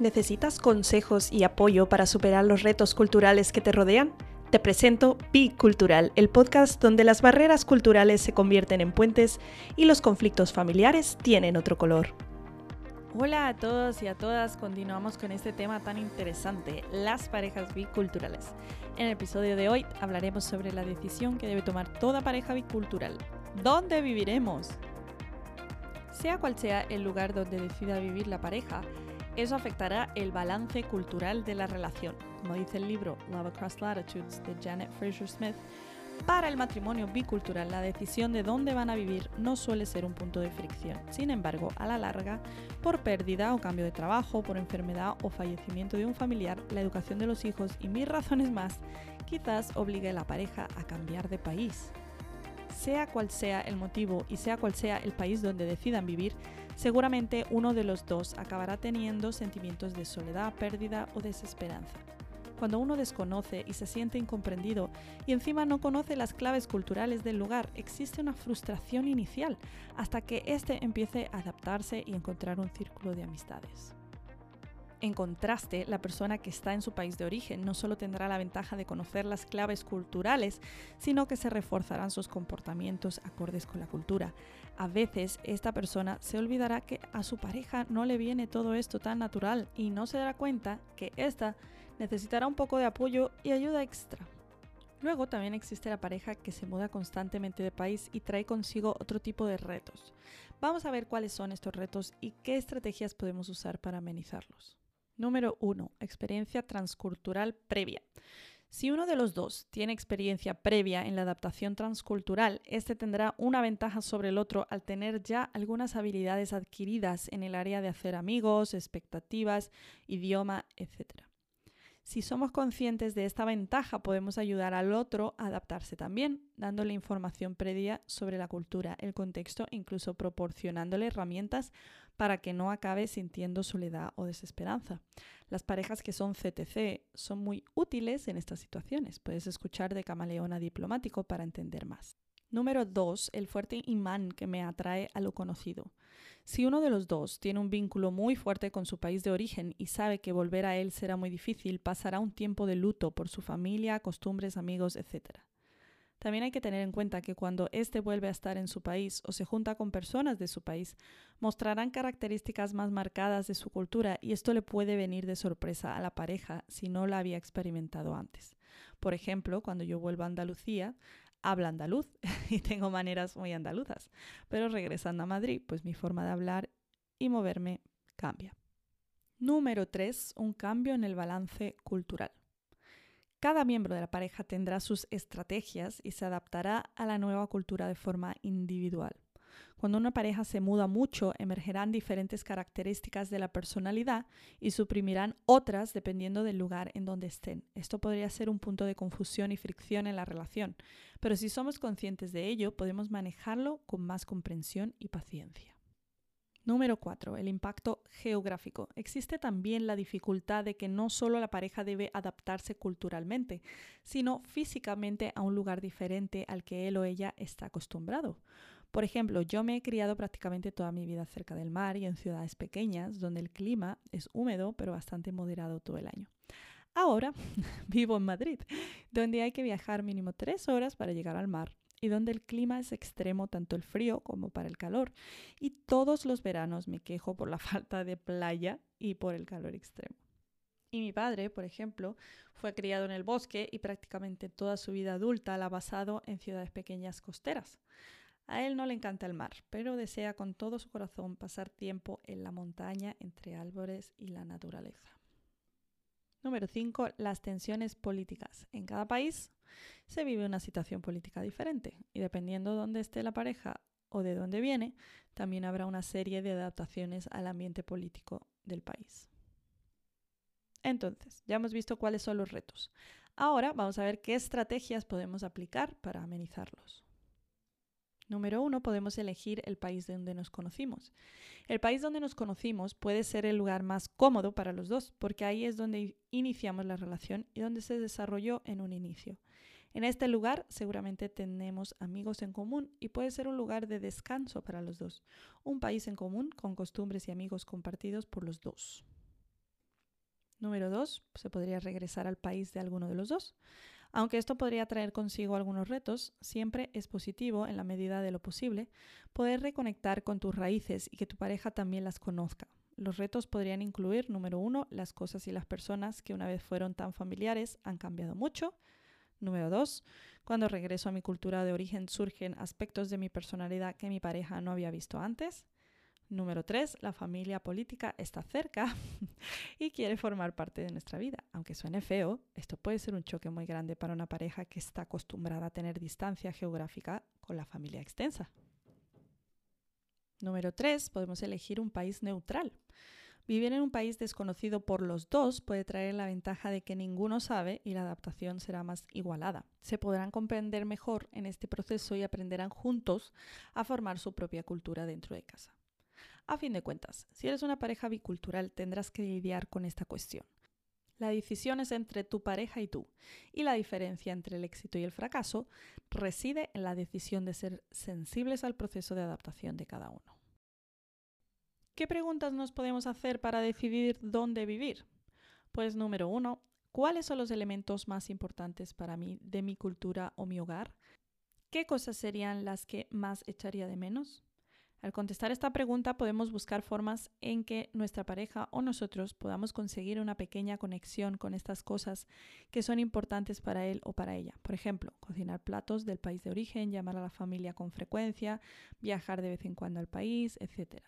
¿Necesitas consejos y apoyo para superar los retos culturales que te rodean? Te presento Bicultural, el podcast donde las barreras culturales se convierten en puentes y los conflictos familiares tienen otro color. Hola a todos y a todas, continuamos con este tema tan interesante, las parejas biculturales. En el episodio de hoy hablaremos sobre la decisión que debe tomar toda pareja bicultural. ¿Dónde viviremos? Sea cual sea el lugar donde decida vivir la pareja, eso afectará el balance cultural de la relación. Como dice el libro Love Across Latitudes de Janet Fraser Smith, para el matrimonio bicultural la decisión de dónde van a vivir no suele ser un punto de fricción. Sin embargo, a la larga, por pérdida o cambio de trabajo, por enfermedad o fallecimiento de un familiar, la educación de los hijos y mil razones más, quizás obligue a la pareja a cambiar de país. Sea cual sea el motivo y sea cual sea el país donde decidan vivir, seguramente uno de los dos acabará teniendo sentimientos de soledad, pérdida o desesperanza. Cuando uno desconoce y se siente incomprendido y encima no conoce las claves culturales del lugar, existe una frustración inicial hasta que éste empiece a adaptarse y encontrar un círculo de amistades. En contraste, la persona que está en su país de origen no solo tendrá la ventaja de conocer las claves culturales, sino que se reforzarán sus comportamientos acordes con la cultura. A veces esta persona se olvidará que a su pareja no le viene todo esto tan natural y no se dará cuenta que ésta necesitará un poco de apoyo y ayuda extra. Luego también existe la pareja que se muda constantemente de país y trae consigo otro tipo de retos. Vamos a ver cuáles son estos retos y qué estrategias podemos usar para amenizarlos. Número 1. Experiencia transcultural previa. Si uno de los dos tiene experiencia previa en la adaptación transcultural, este tendrá una ventaja sobre el otro al tener ya algunas habilidades adquiridas en el área de hacer amigos, expectativas, idioma, etc. Si somos conscientes de esta ventaja, podemos ayudar al otro a adaptarse también, dándole información previa sobre la cultura, el contexto, incluso proporcionándole herramientas para que no acabe sintiendo soledad o desesperanza. Las parejas que son CTC son muy útiles en estas situaciones. Puedes escuchar de Camaleona Diplomático para entender más. Número 2. El fuerte imán que me atrae a lo conocido. Si uno de los dos tiene un vínculo muy fuerte con su país de origen y sabe que volver a él será muy difícil, pasará un tiempo de luto por su familia, costumbres, amigos, etc. También hay que tener en cuenta que cuando éste vuelve a estar en su país o se junta con personas de su país, mostrarán características más marcadas de su cultura y esto le puede venir de sorpresa a la pareja si no la había experimentado antes. Por ejemplo, cuando yo vuelvo a Andalucía, habla andaluz y tengo maneras muy andaluzas, pero regresando a Madrid, pues mi forma de hablar y moverme cambia. Número 3. Un cambio en el balance cultural. Cada miembro de la pareja tendrá sus estrategias y se adaptará a la nueva cultura de forma individual. Cuando una pareja se muda mucho, emergerán diferentes características de la personalidad y suprimirán otras dependiendo del lugar en donde estén. Esto podría ser un punto de confusión y fricción en la relación, pero si somos conscientes de ello, podemos manejarlo con más comprensión y paciencia. Número 4. El impacto geográfico. Existe también la dificultad de que no solo la pareja debe adaptarse culturalmente, sino físicamente a un lugar diferente al que él o ella está acostumbrado. Por ejemplo, yo me he criado prácticamente toda mi vida cerca del mar y en ciudades pequeñas, donde el clima es húmedo pero bastante moderado todo el año. Ahora vivo en Madrid, donde hay que viajar mínimo tres horas para llegar al mar y donde el clima es extremo tanto el frío como para el calor. Y todos los veranos me quejo por la falta de playa y por el calor extremo. Y mi padre, por ejemplo, fue criado en el bosque y prácticamente toda su vida adulta la ha basado en ciudades pequeñas costeras. A él no le encanta el mar, pero desea con todo su corazón pasar tiempo en la montaña entre árboles y la naturaleza. Número 5. Las tensiones políticas. En cada país se vive una situación política diferente y dependiendo de dónde esté la pareja o de dónde viene, también habrá una serie de adaptaciones al ambiente político del país. Entonces, ya hemos visto cuáles son los retos. Ahora vamos a ver qué estrategias podemos aplicar para amenizarlos. Número uno, podemos elegir el país donde nos conocimos. El país donde nos conocimos puede ser el lugar más cómodo para los dos, porque ahí es donde iniciamos la relación y donde se desarrolló en un inicio. En este lugar seguramente tenemos amigos en común y puede ser un lugar de descanso para los dos, un país en común con costumbres y amigos compartidos por los dos. Número dos, se podría regresar al país de alguno de los dos. Aunque esto podría traer consigo algunos retos, siempre es positivo, en la medida de lo posible, poder reconectar con tus raíces y que tu pareja también las conozca. Los retos podrían incluir, número uno, las cosas y las personas que una vez fueron tan familiares han cambiado mucho. Número dos, cuando regreso a mi cultura de origen surgen aspectos de mi personalidad que mi pareja no había visto antes. Número tres, la familia política está cerca y quiere formar parte de nuestra vida. Aunque suene feo, esto puede ser un choque muy grande para una pareja que está acostumbrada a tener distancia geográfica con la familia extensa. Número tres, podemos elegir un país neutral. Vivir en un país desconocido por los dos puede traer la ventaja de que ninguno sabe y la adaptación será más igualada. Se podrán comprender mejor en este proceso y aprenderán juntos a formar su propia cultura dentro de casa. A fin de cuentas, si eres una pareja bicultural tendrás que lidiar con esta cuestión. La decisión es entre tu pareja y tú, y la diferencia entre el éxito y el fracaso reside en la decisión de ser sensibles al proceso de adaptación de cada uno. ¿Qué preguntas nos podemos hacer para decidir dónde vivir? Pues número uno, ¿cuáles son los elementos más importantes para mí de mi cultura o mi hogar? ¿Qué cosas serían las que más echaría de menos? Al contestar esta pregunta podemos buscar formas en que nuestra pareja o nosotros podamos conseguir una pequeña conexión con estas cosas que son importantes para él o para ella. Por ejemplo, cocinar platos del país de origen, llamar a la familia con frecuencia, viajar de vez en cuando al país, etc.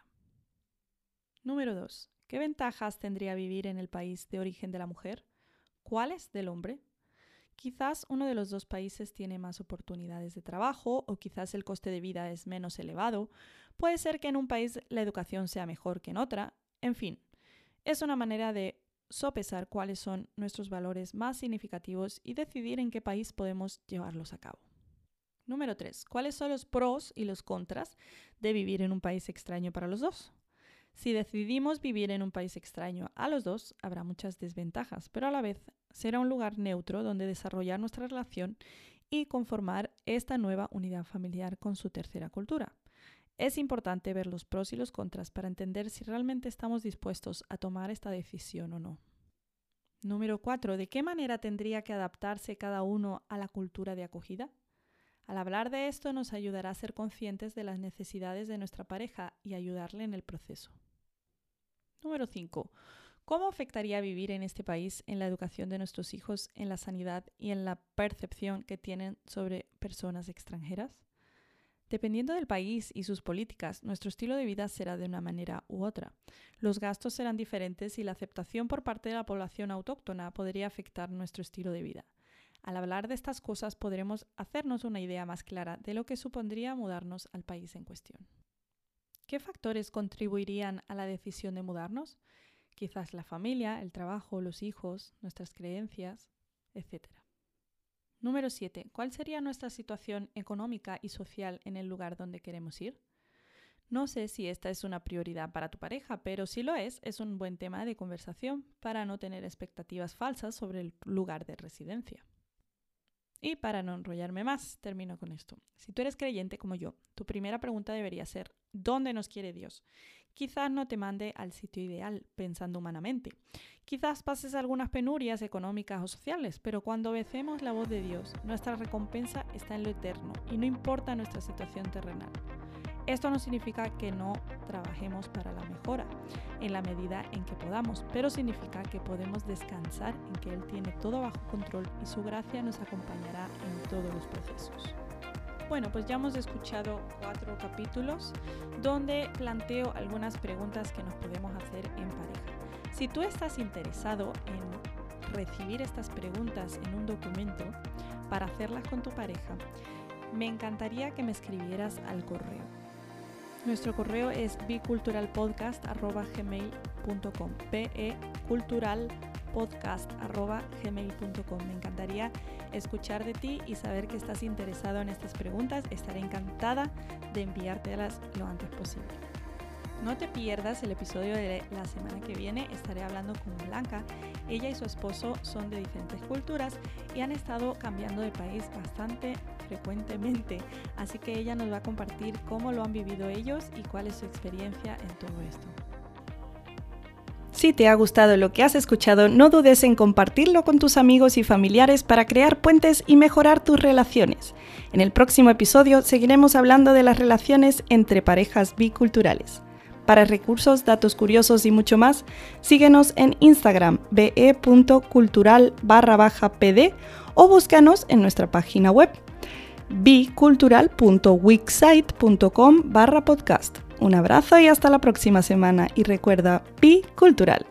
Número 2. ¿Qué ventajas tendría vivir en el país de origen de la mujer? ¿Cuáles del hombre? Quizás uno de los dos países tiene más oportunidades de trabajo o quizás el coste de vida es menos elevado. Puede ser que en un país la educación sea mejor que en otra. En fin, es una manera de sopesar cuáles son nuestros valores más significativos y decidir en qué país podemos llevarlos a cabo. Número 3. ¿Cuáles son los pros y los contras de vivir en un país extraño para los dos? Si decidimos vivir en un país extraño a los dos, habrá muchas desventajas, pero a la vez será un lugar neutro donde desarrollar nuestra relación y conformar esta nueva unidad familiar con su tercera cultura. Es importante ver los pros y los contras para entender si realmente estamos dispuestos a tomar esta decisión o no. Número 4. ¿De qué manera tendría que adaptarse cada uno a la cultura de acogida? Al hablar de esto nos ayudará a ser conscientes de las necesidades de nuestra pareja y ayudarle en el proceso. Número 5. ¿Cómo afectaría vivir en este país en la educación de nuestros hijos, en la sanidad y en la percepción que tienen sobre personas extranjeras? Dependiendo del país y sus políticas, nuestro estilo de vida será de una manera u otra. Los gastos serán diferentes y la aceptación por parte de la población autóctona podría afectar nuestro estilo de vida. Al hablar de estas cosas podremos hacernos una idea más clara de lo que supondría mudarnos al país en cuestión. ¿Qué factores contribuirían a la decisión de mudarnos? Quizás la familia, el trabajo, los hijos, nuestras creencias, etc. Número 7. ¿Cuál sería nuestra situación económica y social en el lugar donde queremos ir? No sé si esta es una prioridad para tu pareja, pero si lo es, es un buen tema de conversación para no tener expectativas falsas sobre el lugar de residencia. Y para no enrollarme más, termino con esto. Si tú eres creyente como yo, tu primera pregunta debería ser, ¿dónde nos quiere Dios? Quizás no te mande al sitio ideal, pensando humanamente. Quizás pases algunas penurias económicas o sociales, pero cuando obedecemos la voz de Dios, nuestra recompensa está en lo eterno y no importa nuestra situación terrenal. Esto no significa que no trabajemos para la mejora en la medida en que podamos, pero significa que podemos descansar en que Él tiene todo bajo control y su gracia nos acompañará en todos los procesos. Bueno, pues ya hemos escuchado cuatro capítulos donde planteo algunas preguntas que nos podemos hacer en pareja. Si tú estás interesado en recibir estas preguntas en un documento para hacerlas con tu pareja, me encantaría que me escribieras al correo nuestro correo es biculturalpodcast.gmail.com gmail.com Me encantaría escuchar de ti y saber que estás interesado en estas preguntas. Estaré encantada de enviártelas lo antes posible. No te pierdas el episodio de la semana que viene. Estaré hablando con Blanca. Ella y su esposo son de diferentes culturas y han estado cambiando de país bastante frecuentemente, así que ella nos va a compartir cómo lo han vivido ellos y cuál es su experiencia en todo esto. Si te ha gustado lo que has escuchado, no dudes en compartirlo con tus amigos y familiares para crear puentes y mejorar tus relaciones. En el próximo episodio seguiremos hablando de las relaciones entre parejas biculturales. Para recursos, datos curiosos y mucho más, síguenos en Instagram be.cultural barra pd o búscanos en nuestra página web bicultural.wixsite.com barra podcast. Un abrazo y hasta la próxima semana y recuerda, Bi Cultural.